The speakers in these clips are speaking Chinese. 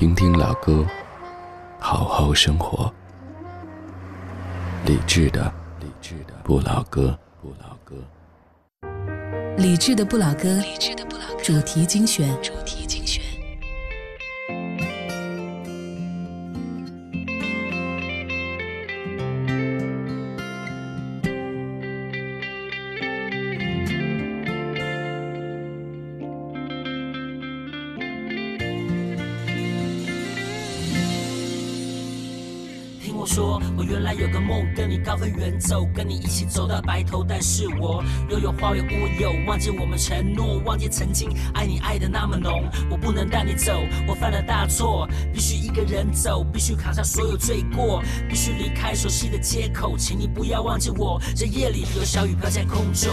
听听老歌，好好生活。理智的，理智的不老歌，不老歌。理智的不老歌，理智的不老歌。主题精选，主题精走到白头。但是我拥有花有乌有，忘记我们承诺，忘记曾经爱你爱的那么浓。我不能带你走，我犯了大错，必须一个人走，必须扛下所有罪过，必须离开熟悉的街口。请你不要忘记我，这夜里有小雨飘在空中。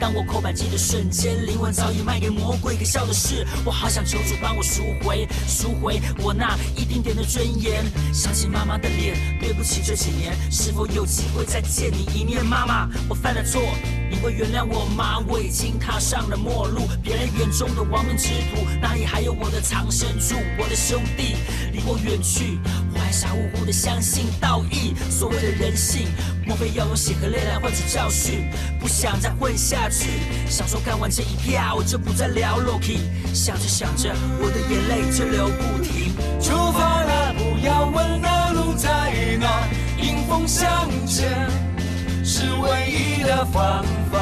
当我扣扳机的瞬间，灵魂早已卖给魔鬼。可笑的是，我好想求主帮我赎回，赎回我那一丁点的尊严。想起妈妈的脸，对。不起，这几年是否有机会再见你一面？妈妈，我犯了错，会原谅我吗？我已经踏上了末路，别人眼中的亡命之徒，哪里还有我的藏身处？我的兄弟离我远去，我还傻乎乎的相信道义，所谓的人性，莫非要用血和泪来换取教训？不想再混下去，想说干完这一票，我就不再聊 Loki。想着想着，我的眼泪就流不停。出发了，不要问那路在哪，迎风向前是唯一的方法。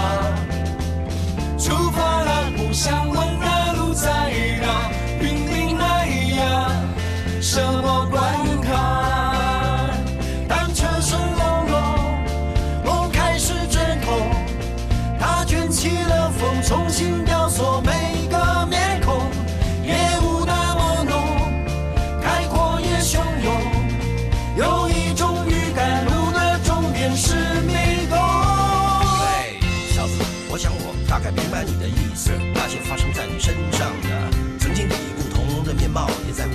出发了，不想问那路在哪，拼命迈呀，什么关卡？当车声隆隆，梦开始阵痛，它卷起了风，重新雕塑每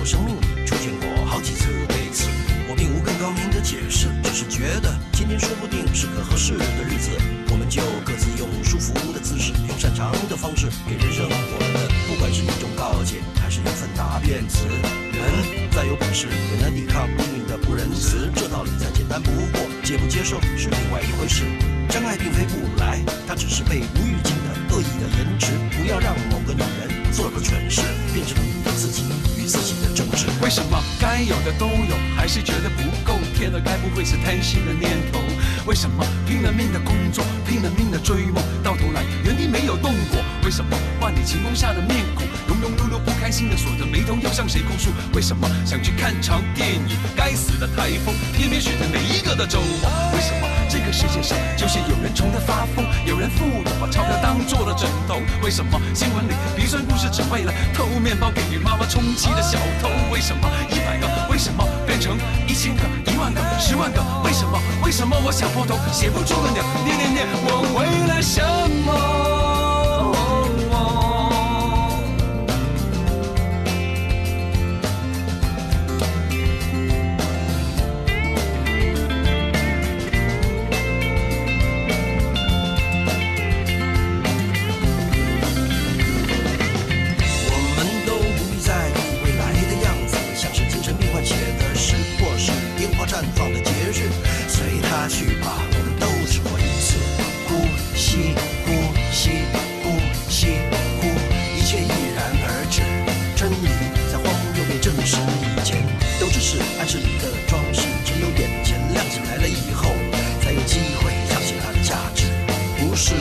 生命里出现过好几次。为此，我并无更高明的解释，只是觉得今天说不定是个合适的日子，我们就各自用舒服的姿势，用擅长的方式，给人生活的，不管是一种告诫，还是一份答辩词。人再有本事，也难抵抗命运的不仁慈。这道理再简单不过，接不接受是另外一回事。真爱并非不来，它只是被无预警的恶意的颜值。不要让某个女人做个蠢事，变成你自己与自己的争执。为什么该有的都有，还是觉得不够？天了，该不会是贪心的念头？为什么拼了命的工作，拼了命的追梦，到头来原地没有动过？为什么万里晴空下的面孔，庸庸碌碌不开心的锁着眉头，要向谁控诉？为什么？想去看场电影，该死的台风偏偏选在每一个的周末？为什么？这个世界上就是有人穷得发疯，有人富有把钞票当做了枕头？为什么？新闻里鼻酸故事只为了偷面包给你妈妈充饥的小偷？为什么？一百个为什么？变成一千个、一万个、十万个？为什么？为什么？我想破头写不出个鸟？念念念，我为了什么？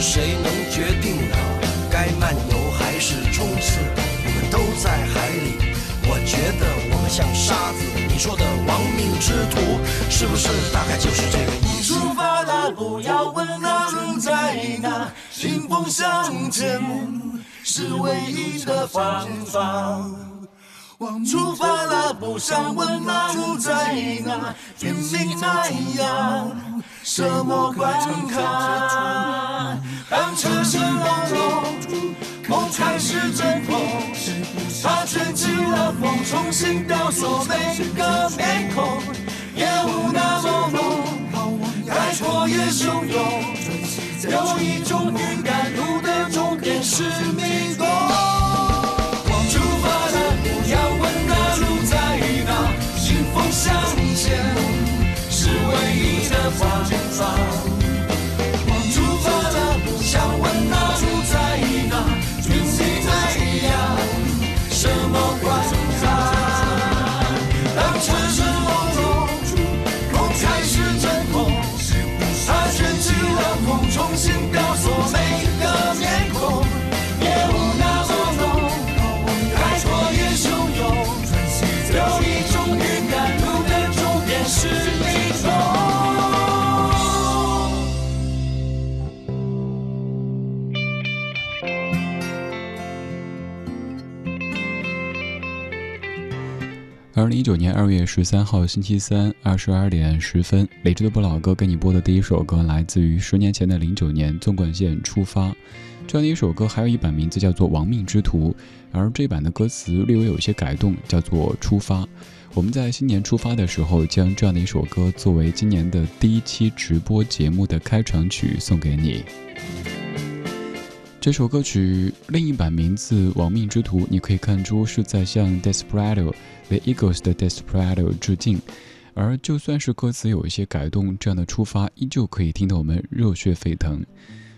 谁能决定呢，该漫游还是冲刺，我们都在海里。我觉得我们像沙子，你说的亡命之徒，是不是大概就是这个意思？出发了，不要问那路在哪，迎风向前是唯一的方法。出发了，不想问那路在哪，拼命那样，什么关卡？当车声隆隆，梦开始阵痛，它卷起了风，重新雕塑每个面孔，夜雾那么浓，开阔也汹涌，有一种预感，路的终点是迷宫。向前是唯一的方法。二零一九年二月十三号星期三二十二点十分，理智的不老哥给你播的第一首歌来自于十年前的零九年纵贯线出发。这样的一首歌还有一版名字叫做《亡命之徒》，而这版的歌词略微有一些改动，叫做《出发》。我们在新年出发的时候，将这样的一首歌作为今年的第一期直播节目的开场曲送给你。这首歌曲另一版名字《亡命之徒》，你可以看出是在向 Desperado The Eagles 的 Desperado 致敬。而就算是歌词有一些改动，这样的出发依旧可以听得我们热血沸腾。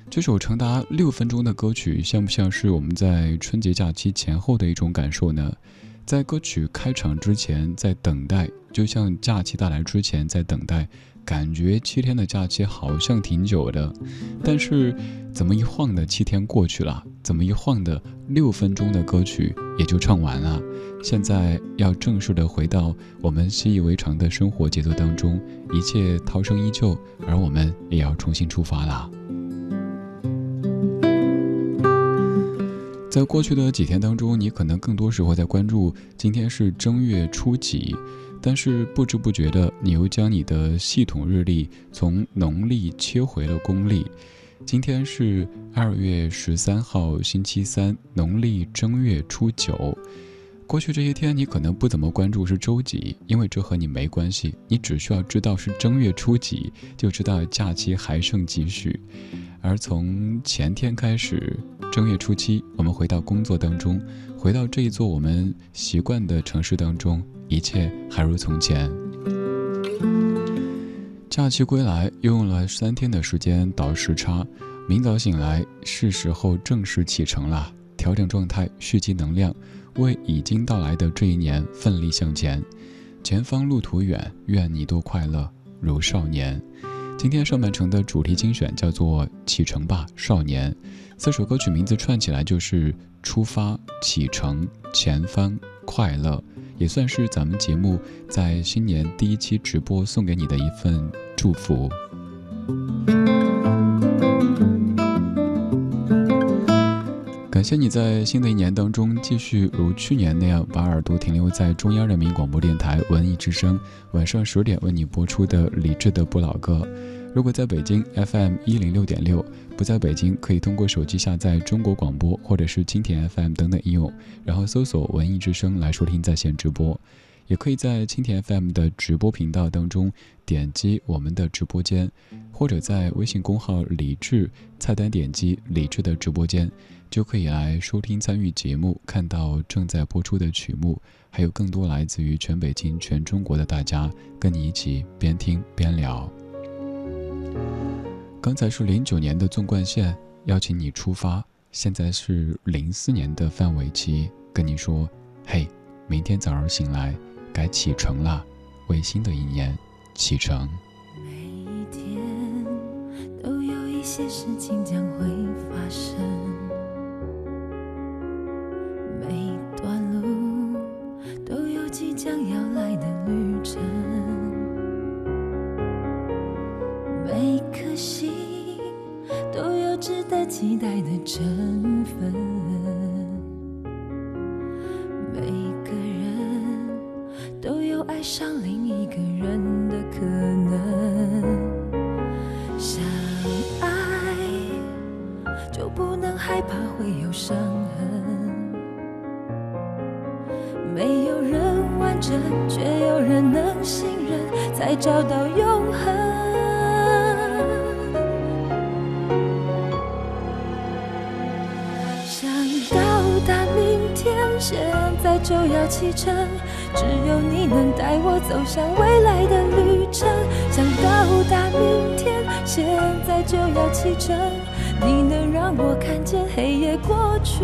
这首长达六分钟的歌曲，像不像是我们在春节假期前后的一种感受呢？在歌曲开场之前，在等待，就像假期到来之前在等待。感觉七天的假期好像挺久的，但是怎么一晃的七天过去了？怎么一晃的六分钟的歌曲也就唱完了？现在要正式的回到我们习以为常的生活节奏当中，一切涛声依旧，而我们也要重新出发了。在过去的几天当中，你可能更多时候在关注今天是正月初几。但是不知不觉的，你又将你的系统日历从农历切回了公历。今天是二月十三号，星期三，农历正月初九。过去这些天，你可能不怎么关注是周几，因为这和你没关系。你只需要知道是正月初几，就知道假期还剩几许。而从前天开始，正月初七，我们回到工作当中，回到这一座我们习惯的城市当中。一切还如从前。假期归来，又用了三天的时间倒时差。明早醒来，是时候正式启程了。调整状态，蓄积能量，为已经到来的这一年奋力向前。前方路途远，愿你多快乐，如少年。今天上半程的主题精选叫做《启程吧，少年》。四首歌曲名字串起来就是出发、启程、前方、快乐。也算是咱们节目在新年第一期直播送给你的一份祝福。感谢你在新的一年当中继续如去年那样把耳朵停留在中央人民广播电台文艺之声晚上十点为你播出的李志的不老歌。如果在北京 FM 一零六点六，不在北京可以通过手机下载中国广播或者是蜻蜓 FM 等等应用，然后搜索“文艺之声”来收听在线直播。也可以在蜻蜓 FM 的直播频道当中点击我们的直播间，或者在微信公号“李智”菜单点击“李智”的直播间，就可以来收听参与节目，看到正在播出的曲目，还有更多来自于全北京、全中国的大家跟你一起边听边聊。刚才是零九年的纵贯线邀请你出发，现在是零四年的范玮琪跟你说：“嘿，明天早上醒来该启程了，为新的一年启程。”每一天都有一些事情将会发生，期待的真你能让我看见黑夜过去，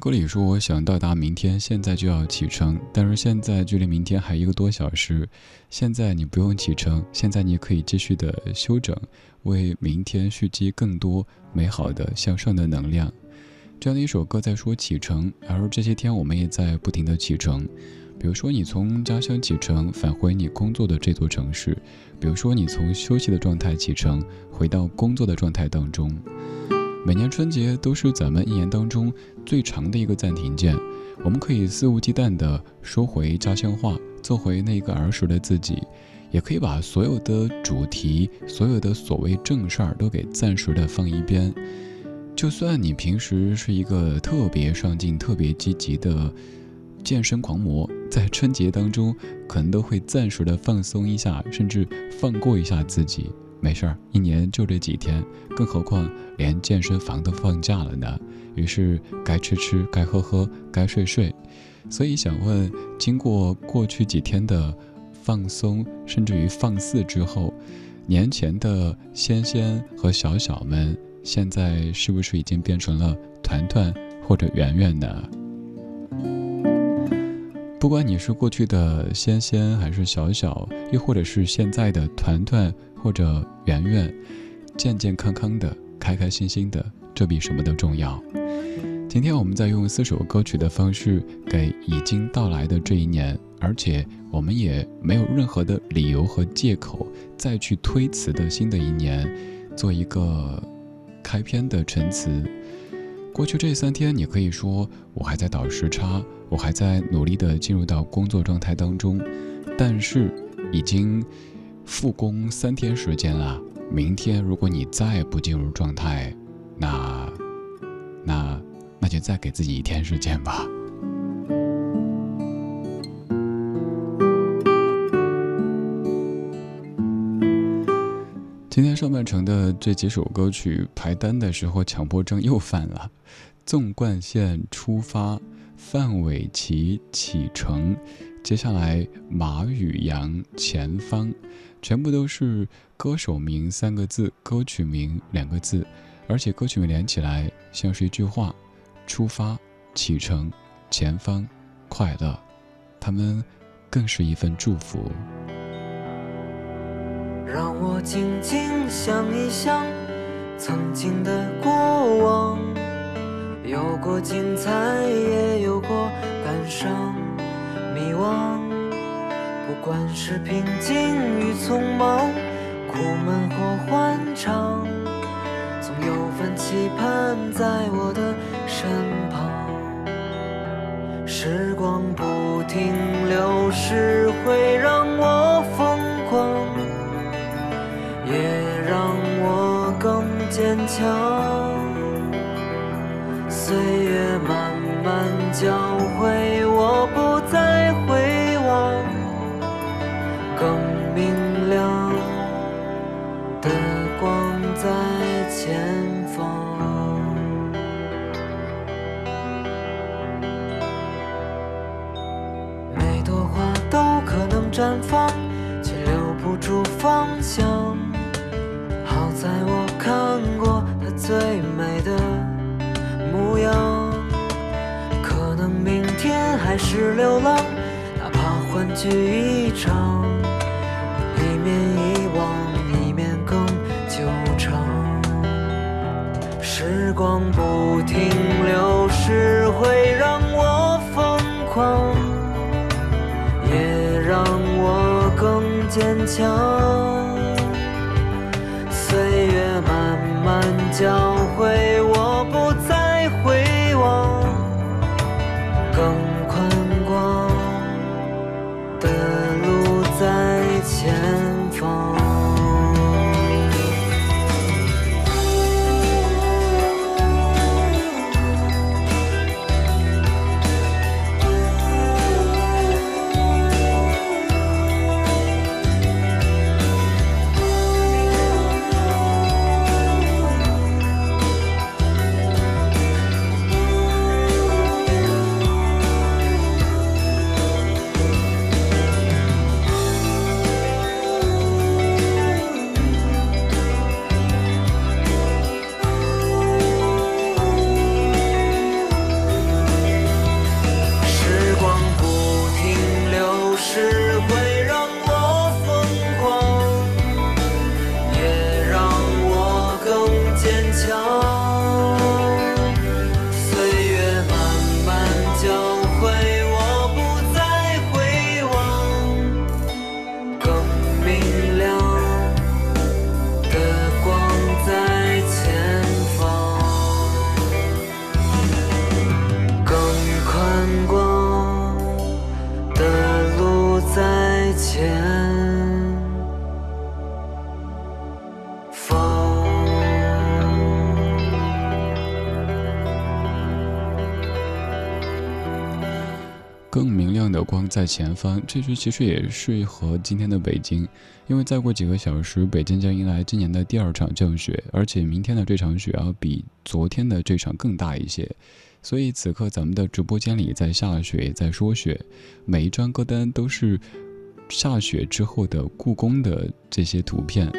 歌里说我想到达明天，现在就要启程，但是现在距离明天还一个多小时。现在你不用启程，现在你可以继续的休整，为明天蓄积更多美好的向上的能量。这样的一首歌在说启程，而这些天我们也在不停的启程。比如说，你从家乡启程返回你工作的这座城市；比如说，你从休息的状态启程回到工作的状态当中。每年春节都是咱们一年当中最长的一个暂停键，我们可以肆无忌惮地说回家乡话，做回那个儿时的自己，也可以把所有的主题、所有的所谓正事儿都给暂时的放一边。就算你平时是一个特别上进、特别积极的健身狂魔，在春节当中可能都会暂时的放松一下，甚至放过一下自己。没事儿，一年就这几天，更何况连健身房都放假了呢。于是该吃吃，该喝喝，该睡睡。所以想问，经过过去几天的放松，甚至于放肆之后，年前的仙仙和小小们，现在是不是已经变成了团团或者圆圆呢？不管你是过去的仙仙还是小小，又或者是现在的团团或者圆圆，健健康康的、开开心心的，这比什么都重要。今天我们在用四首歌曲的方式，给已经到来的这一年，而且我们也没有任何的理由和借口再去推辞的新的一年，做一个开篇的陈词。过去这三天，你可以说我还在倒时差，我还在努力的进入到工作状态当中，但是已经复工三天时间了。明天如果你再不进入状态，那那那就再给自己一天时间吧。今天上半程的这几首歌曲排单的时候，强迫症又犯了。纵贯线出发，范玮琪启程，接下来马宇阳前方，全部都是歌手名三个字，歌曲名两个字，而且歌曲名连起来像是一句话：出发、启程、前方、快乐。他们更是一份祝福。让我静静想一想曾经的过往，有过精彩，也有过感伤、迷惘。不管是平静与匆忙，苦闷或欢畅，总有份期盼在我的身旁。时光不停流逝，会让我疯狂。也让我更坚强。岁月慢慢教会绽放，却留不住方向。好在我看过它最美的模样，可能明天还是流浪，哪怕欢聚一场，一面遗忘，一面更久长。时光不停流逝，会让我疯狂，坚强。岁月慢慢教会在前方，这句其实也适合今天的北京，因为再过几个小时，北京将迎来今年的第二场降雪，而且明天的这场雪要比昨天的这场更大一些。所以此刻咱们的直播间里在下雪，在说雪，每一张歌单都是下雪之后的故宫的这些图片。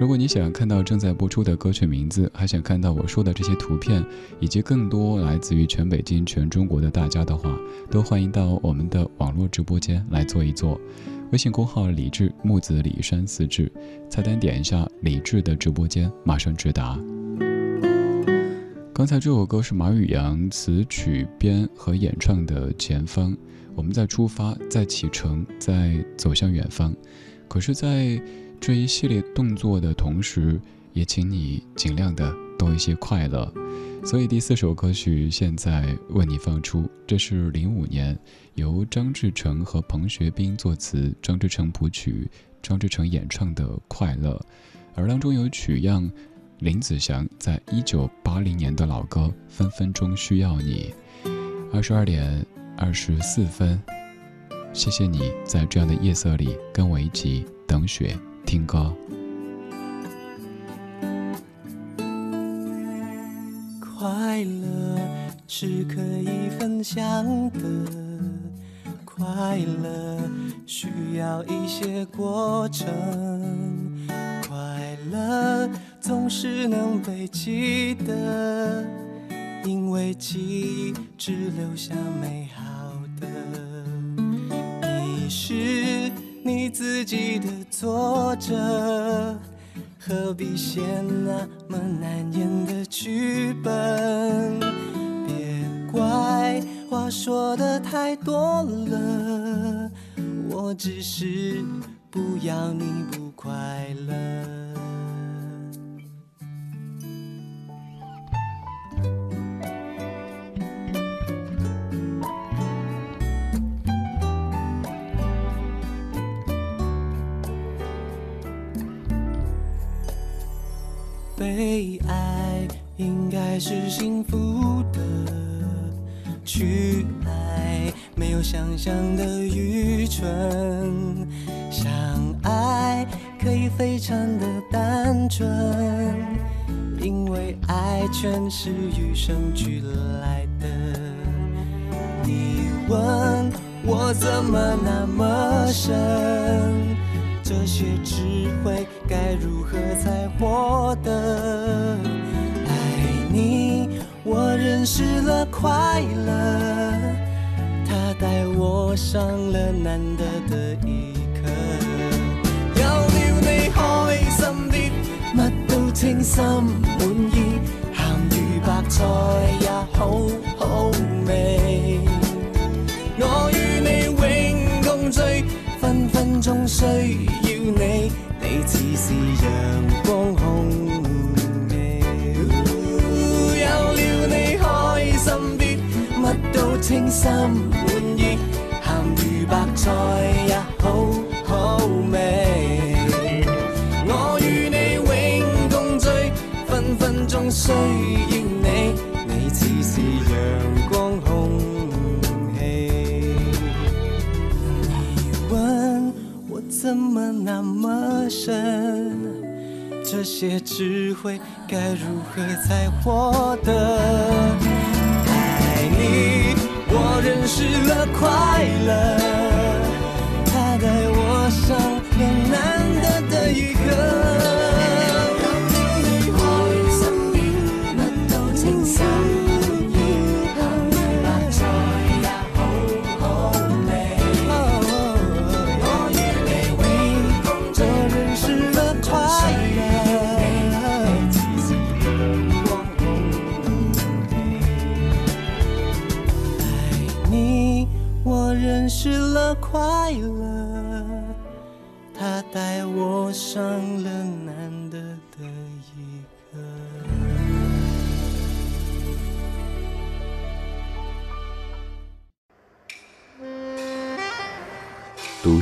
如果你想看到正在播出的歌曲名字，还想看到我说的这些图片，以及更多来自于全北京、全中国的大家的话，都欢迎到我们的网络直播间来坐一坐。微信公号李志木子李山四志，菜单点一下李志的直播间，马上直达。刚才这首歌是马宇阳词曲编和演唱的《前方》，我们在出发，在启程，在走向远方。可是，在这一系列动作的同时，也请你尽量的。多一些快乐。所以第四首歌曲现在为你放出，这是零五年由张志成和彭学斌作词，张志成谱曲，张志成演唱的《快乐》，而当中有曲样林子祥在一九八零年的老歌《分分钟需要你》。二十二点二十四分，谢谢你在这样的夜色里跟我一起等雪听歌。快乐是可以分享的，快乐需要一些过程，快乐总是能被记得，因为记忆只留下美好的。你是你自己的作者。何必写那么难演的剧本？别怪话说的太多了，我只是不要你不快乐。被爱应该是幸福的，去爱没有想象的愚蠢，相爱可以非常的单纯，因为爱全是与生俱来的。你问我怎么那么深？这些智慧该如何才获得？爱你，我认识了快乐，它带我上了难得的一课。有了你开心啲，乜都称心满意，咸鱼白菜也好好味。中需要你，你似是阳光空气。有了你开心啲，乜都称心满意，咸鱼白菜怎么那么深？这些智慧该如何才获得？爱你，我认识了快乐，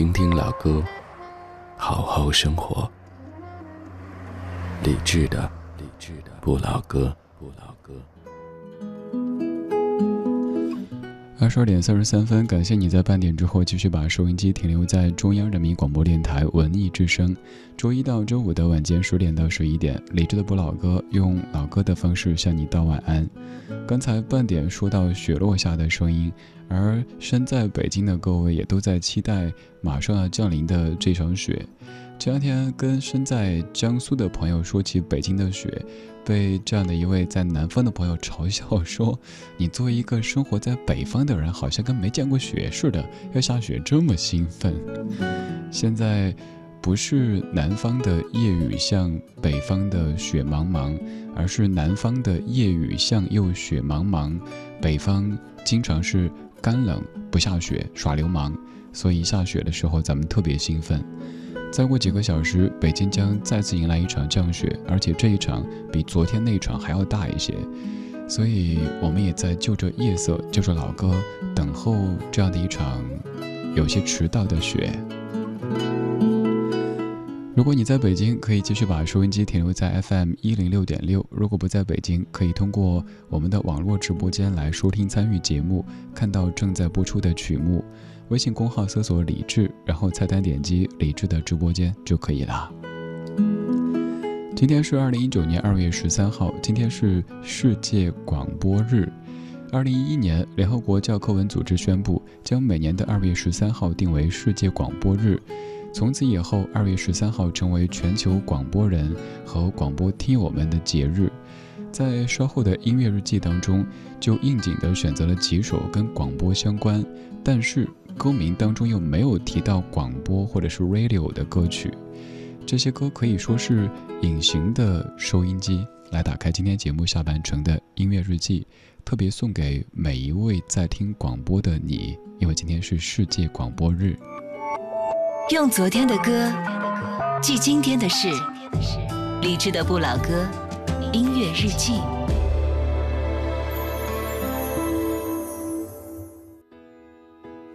听听老歌，好好生活。理智的，理智的不老歌，二十二点三十三分，感谢你在半点之后继续把收音机停留在中央人民广播电台文艺之声。周一到周五的晚间十点到十一点，理智的不老歌用老歌的方式向你道晚安。刚才半点说到雪落下的声音，而身在北京的各位也都在期待马上要降临的这场雪。前两天跟身在江苏的朋友说起北京的雪，被这样的一位在南方的朋友嘲笑说：“你作为一个生活在北方的人，好像跟没见过雪似的，要下雪这么兴奋。”现在不是南方的夜雨像北方的雪茫茫，而是南方的夜雨像又雪茫茫，北方经常是干冷不下雪耍流氓。所以下雪的时候，咱们特别兴奋。再过几个小时，北京将再次迎来一场降雪，而且这一场比昨天那场还要大一些。所以，我们也在就着夜色，就着老歌，等候这样的一场有些迟到的雪。如果你在北京，可以继续把收音机停留在 FM 一零六点六；如果不在北京，可以通过我们的网络直播间来收听、参与节目，看到正在播出的曲目。微信公号搜索“李志”，然后菜单点击“李志”的直播间就可以了。今天是二零一九年二月十三号，今天是世界广播日。二零一一年，联合国教科文组织宣布，将每年的二月十三号定为世界广播日。从此以后，二月十三号成为全球广播人和广播听友们的节日。在稍后的音乐日记当中，就应景地选择了几首跟广播相关，但是。歌名当中又没有提到广播或者是 radio 的歌曲，这些歌可以说是隐形的收音机。来打开今天节目下半程的音乐日记，特别送给每一位在听广播的你，因为今天是世界广播日。用昨天的歌记今天的事，理智的不老歌，音乐日记。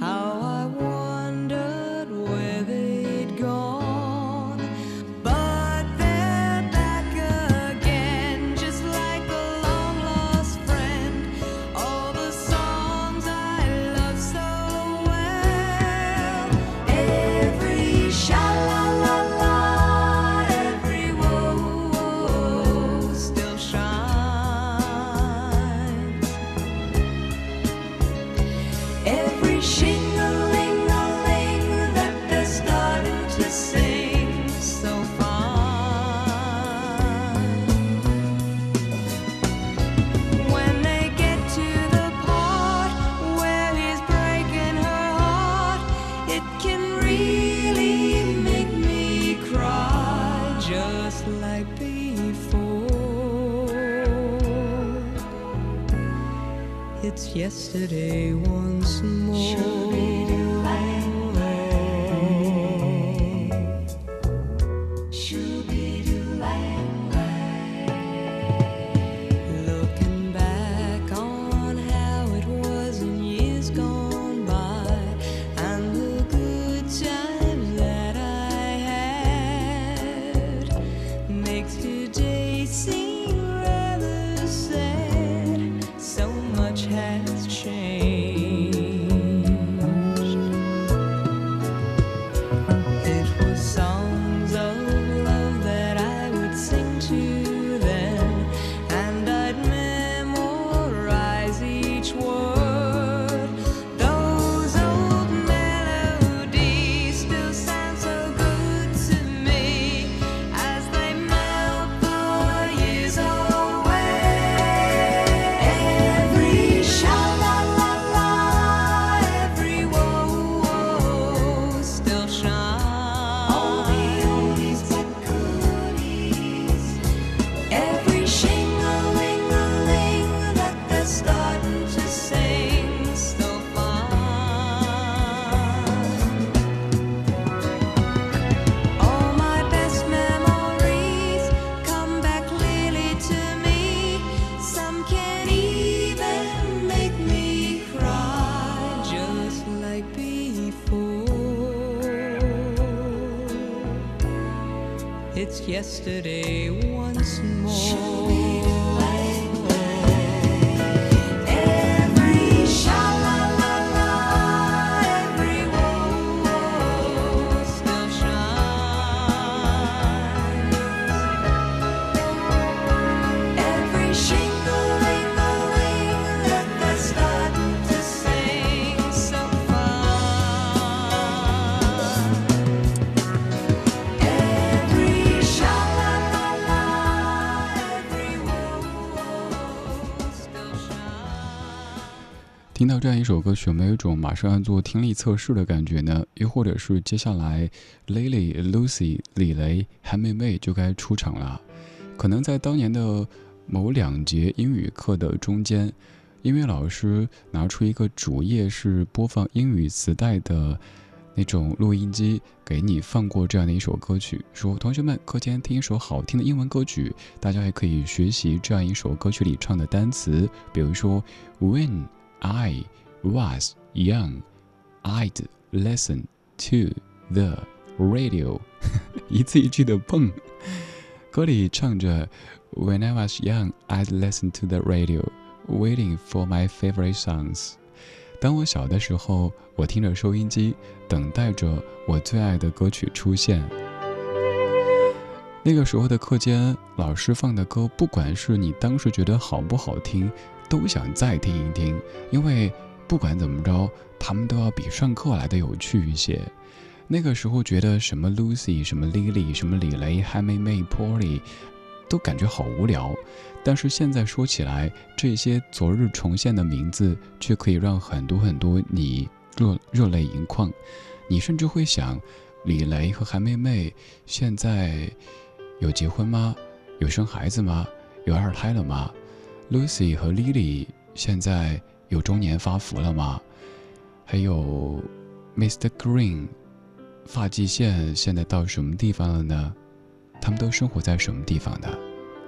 How I yesterday 这样一首歌曲，有没有一种马上要做听力测试的感觉呢？又或者是接下来 Lily、Lucy、李雷、韩梅梅就该出场了？可能在当年的某两节英语课的中间，音乐老师拿出一个主页是播放英语磁带的那种录音机，给你放过这样的一首歌曲，说同学们课间听一首好听的英文歌曲，大家还可以学习这样一首歌曲里唱的单词，比如说 When I was young, I'd listen to the radio，一字一句的蹦。歌里唱着 When I was young, I'd listen to the radio, waiting for my favorite songs。当我小的时候，我听着收音机，等待着我最爱的歌曲出现。那个时候的课间，老师放的歌，不管是你当时觉得好不好听，都想再听一听，因为不管怎么着，他们都要比上课来的有趣一些。那个时候觉得什么 Lucy、什么 Lily、什么李雷、韩梅梅、Polly，都感觉好无聊。但是现在说起来，这些昨日重现的名字，却可以让很多很多你热热泪盈眶。你甚至会想，李雷和韩梅梅现在有结婚吗？有生孩子吗？有二胎了吗？Lucy 和 Lily 现在有中年发福了吗？还有 Mr. Green，发际线现在到什么地方了呢？他们都生活在什么地方呢？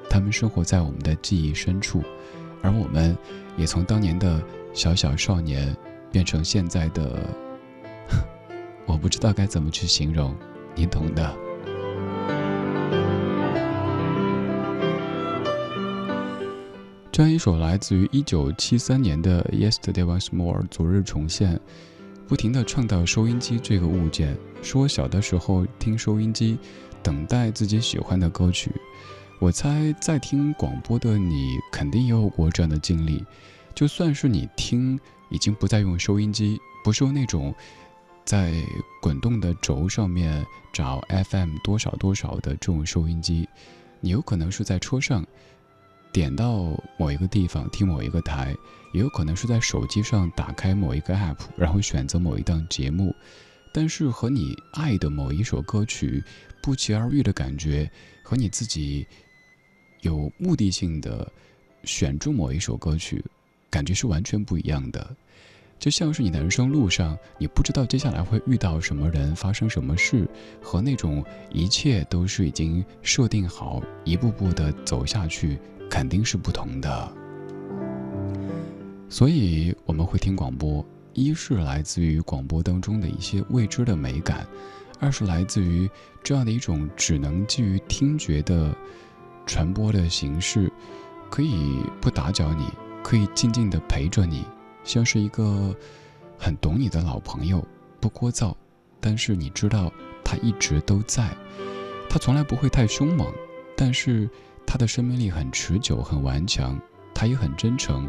他们生活在我们的记忆深处，而我们也从当年的小小少年变成现在的，我不知道该怎么去形容，你懂的。这样一首来自于一九七三年的《Yesterday Once More》昨日重现，不停地唱到收音机这个物件，说小的时候听收音机，等待自己喜欢的歌曲。我猜在听广播的你肯定也有过这样的经历，就算是你听已经不再用收音机，不是用那种在滚动的轴上面找 FM 多少多少的这种收音机，你有可能是在车上点到某一个地方听某一个台，也有可能是在手机上打开某一个 app，然后选择某一档节目，但是和你爱的某一首歌曲不期而遇的感觉，和你自己有目的性的选中某一首歌曲，感觉是完全不一样的。就像是你的人生路上，你不知道接下来会遇到什么人，发生什么事，和那种一切都是已经设定好，一步步的走下去，肯定是不同的。所以我们会听广播，一是来自于广播当中的一些未知的美感，二是来自于这样的一种只能基于听觉的传播的形式，可以不打搅你，可以静静的陪着你。像是一个很懂你的老朋友，不聒噪，但是你知道他一直都在。他从来不会太凶猛，但是他的生命力很持久、很顽强。他也很真诚。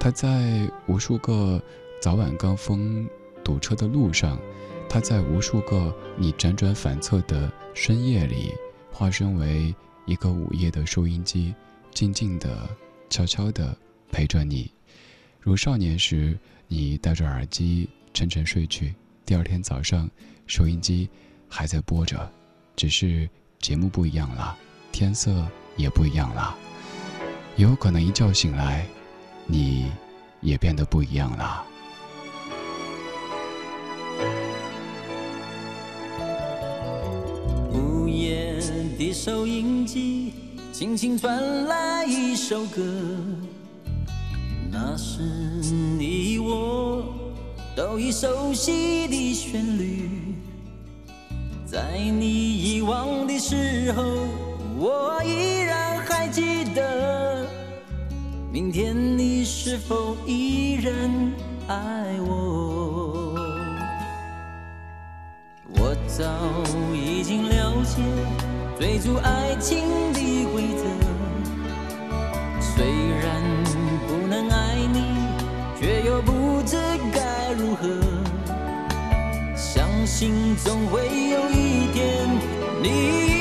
他在无数个早晚高峰堵车的路上，他在无数个你辗转反侧的深夜里，化身为一个午夜的收音机，静静的、悄悄的陪着你。如少年时，你戴着耳机沉沉睡去，第二天早上，收音机还在播着，只是节目不一样了，天色也不一样了，有可能一觉醒来，你也变得不一样了。午夜的收音机，轻轻传来一首歌。那是你我都已熟悉的旋律，在你遗忘的时候，我依然还记得。明天你是否依然爱我？我早已经了解追逐爱情的规则，虽然不能爱你，却又不知该如何。相信总会有一天，你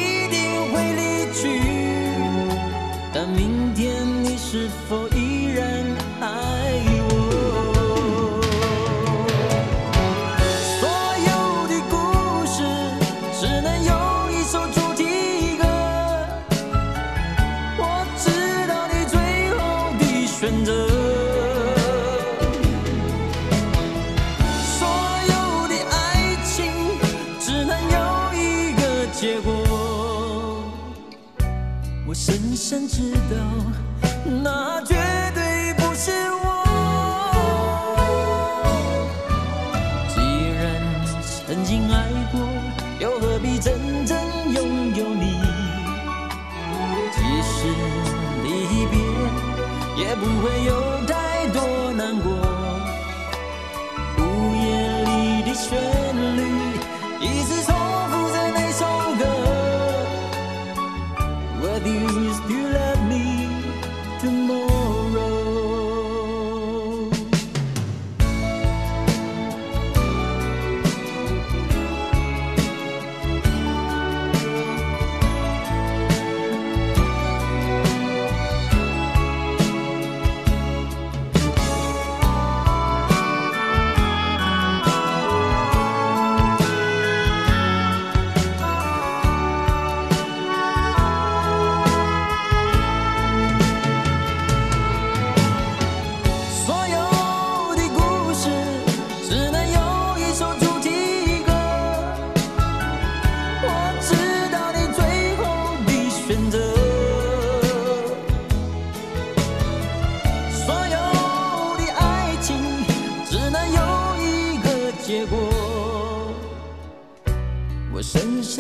你是否依然爱我？所有的故事只能有一首主题歌。我知道你最后的选择。所有的爱情只能有一个结果。我深深知道，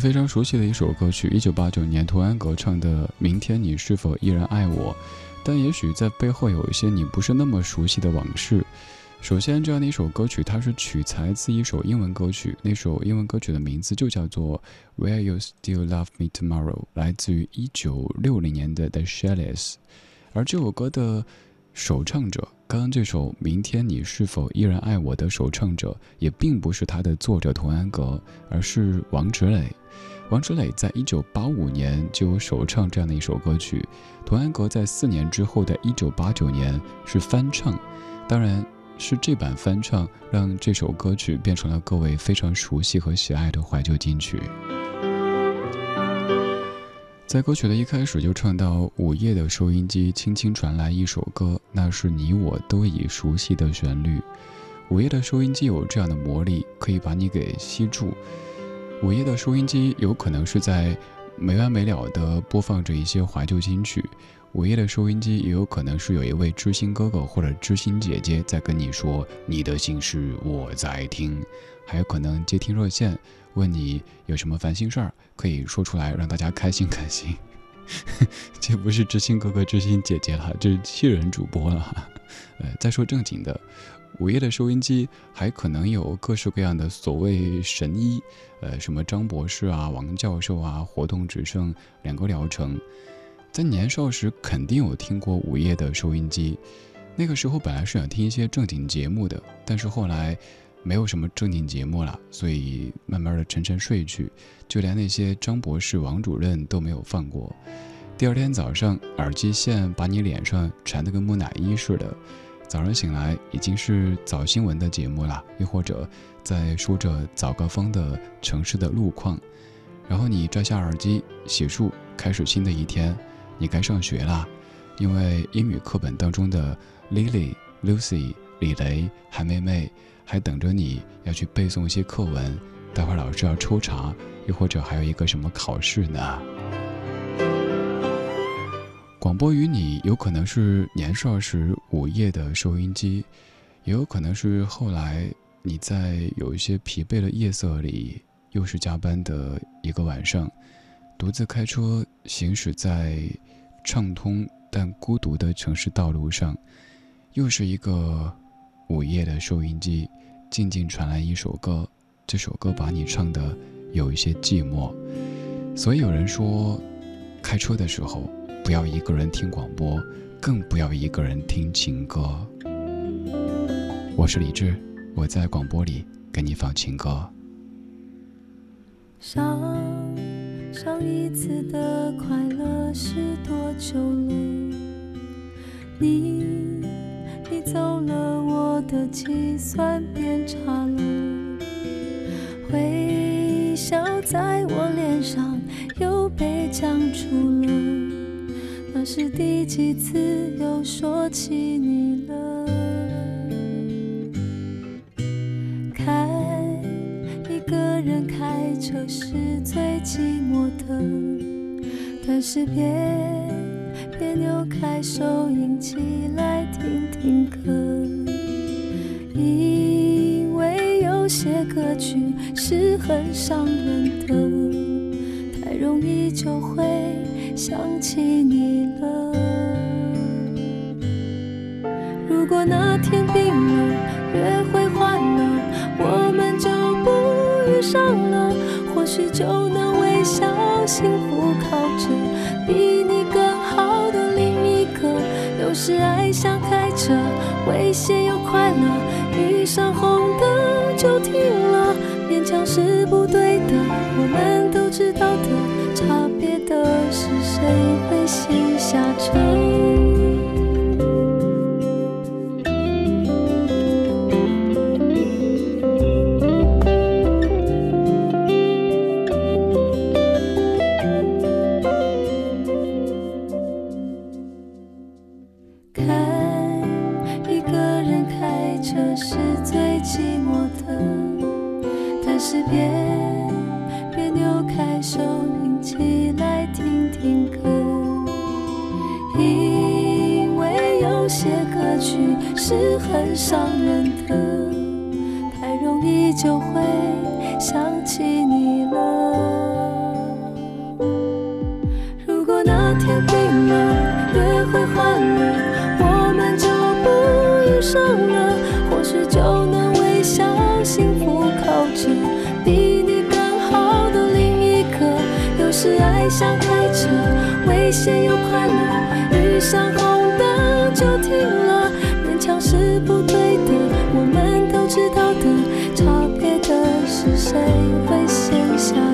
非常熟悉的一首歌曲，一九八九年童安格唱的《明天你是否依然爱我》，但也许在背后有一些你不是那么熟悉的往事。首先，这样的一首歌曲，它是取材自一首英文歌曲，那首英文歌曲的名字就叫做《Will You Still Love Me Tomorrow》，来自于一九六零年的 The Shelleys。而这首歌的首唱者，刚刚这首《明天你是否依然爱我》的首唱者，也并不是它的作者童安格，而是王芷磊。王芷磊在一九八五年就有首唱这样的一首歌曲，童安格在四年之后的一九八九年是翻唱，当然是这版翻唱让这首歌曲变成了各位非常熟悉和喜爱的怀旧金曲。在歌曲的一开始就唱到午夜的收音机轻轻传来一首歌，那是你我都已熟悉的旋律。午夜的收音机有这样的魔力，可以把你给吸住。午夜的收音机有可能是在没完没了地播放着一些怀旧金曲，午夜的收音机也有可能是有一位知心哥哥或者知心姐姐在跟你说你的心事我在听，还有可能接听热线问你有什么烦心事儿可以说出来让大家开心开心。这不是知心哥哥知心姐姐了，这是气人主播了。呃，再说正经的。午夜的收音机还可能有各式各样的所谓神医，呃，什么张博士啊、王教授啊，活动只剩两个疗程。在年少时肯定有听过午夜的收音机，那个时候本来是想听一些正经节目的，但是后来没有什么正经节目了，所以慢慢的沉沉睡去，就连那些张博士、王主任都没有放过。第二天早上，耳机线把你脸上缠得跟木乃伊似的。早上醒来已经是早新闻的节目了，又或者在说着早高峰的城市的路况。然后你摘下耳机，洗漱，开始新的一天。你该上学啦，因为英语课本当中的 Lily、Lucy、李雷、韩妹妹。还等着你要去背诵一些课文，待会儿老师要抽查，又或者还有一个什么考试呢？广播与你有可能是年少时午夜的收音机，也有可能是后来你在有一些疲惫的夜色里，又是加班的一个晚上，独自开车行驶在畅通但孤独的城市道路上，又是一个午夜的收音机。静静传来一首歌，这首歌把你唱的有一些寂寞，所以有人说，开车的时候不要一个人听广播，更不要一个人听情歌。我是李志，我在广播里给你放情歌。上上一次的快乐是多久了？你你走了，我的计算变。差了，微笑在我脸上又被僵住了。那是第几次又说起你了？开一个人开车是最寂寞的，但是别别扭开收音机来听听歌。因为有些歌曲是很伤人的，太容易就会想起你了。如果那天冰了，约会换了，我们就不遇上了，或许就能微笑，幸福靠着比你更好的另一个。有时爱像开车，危险又快乐，遇上红灯。就停了，勉强是不对的，我们心下沉。上了，或许就能微笑幸福靠着。比你更好的另一个，有时爱像开车，危险又快乐。遇上红灯就停了，勉强是不对的。我们都知道的，差别的是谁会先想。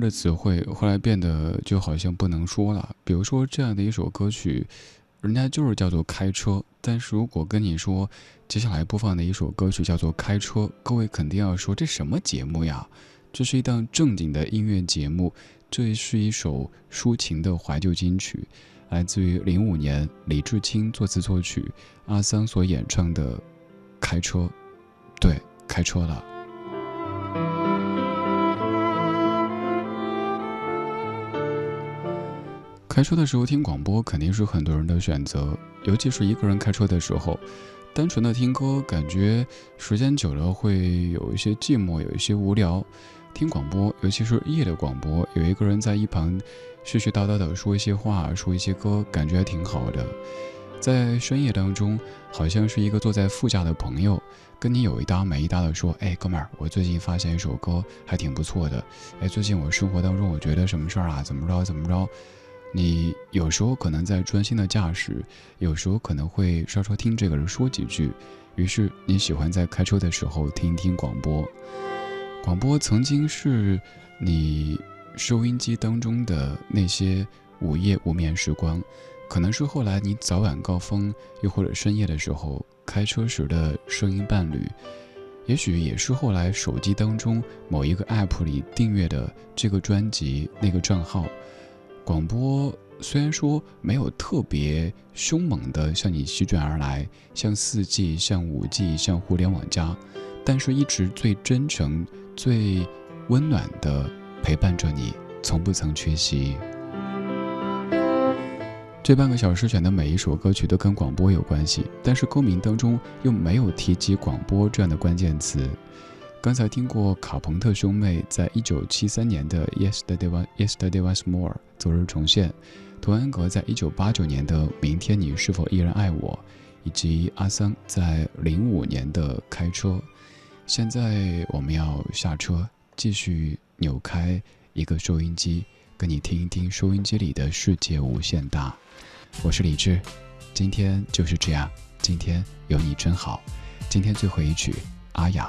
的词汇，后来变得就好像不能说了。比如说这样的一首歌曲，人家就是叫做开车。但是如果跟你说，接下来播放的一首歌曲叫做开车，各位肯定要说这什么节目呀？这是一档正经的音乐节目，这是一首抒情的怀旧金曲，来自于零五年李志清作词作曲，阿桑所演唱的《开车》，对，开车了。开车的时候听广播肯定是很多人的选择，尤其是一个人开车的时候，单纯的听歌，感觉时间久了会有一些寂寞，有一些无聊。听广播，尤其是夜的广播，有一个人在一旁絮絮叨叨的说一些话，说一些歌，感觉挺好的。在深夜当中，好像是一个坐在副驾的朋友，跟你有一搭没一搭的说：“哎，哥们儿，我最近发现一首歌，还挺不错的。哎，最近我生活当中，我觉得什么事儿啊，怎么着怎么着。”你有时候可能在专心的驾驶，有时候可能会稍稍听这个人说几句，于是你喜欢在开车的时候听一听广播。广播曾经是你收音机当中的那些午夜无眠时光，可能是后来你早晚高峰，又或者深夜的时候开车时的声音伴侣，也许也是后来手机当中某一个 app 里订阅的这个专辑那个账号。广播虽然说没有特别凶猛的向你席卷而来，像四 G、像五 G、像互联网加，但是一直最真诚、最温暖的陪伴着你，从不曾缺席。这半个小时选的每一首歌曲都跟广播有关系，但是歌名当中又没有提及广播这样的关键词。刚才听过卡朋特兄妹在一九七三年的《Yesterday Was Yesterday Was More》昨日重现，童安格在一九八九年的《明天你是否依然爱我》，以及阿桑在零五年的《开车》。现在我们要下车，继续扭开一个收音机，跟你听一听收音机里的世界无限大。我是李志，今天就是这样，今天有你真好。今天最后一曲，阿雅。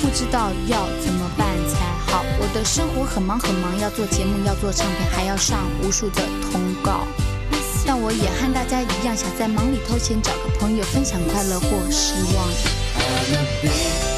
不知道要怎么办才。好，我的生活很忙很忙，要做节目，要做唱片，还要上无数的通告。但我也和大家一样，想在忙里偷闲，找个朋友分享快乐或失望。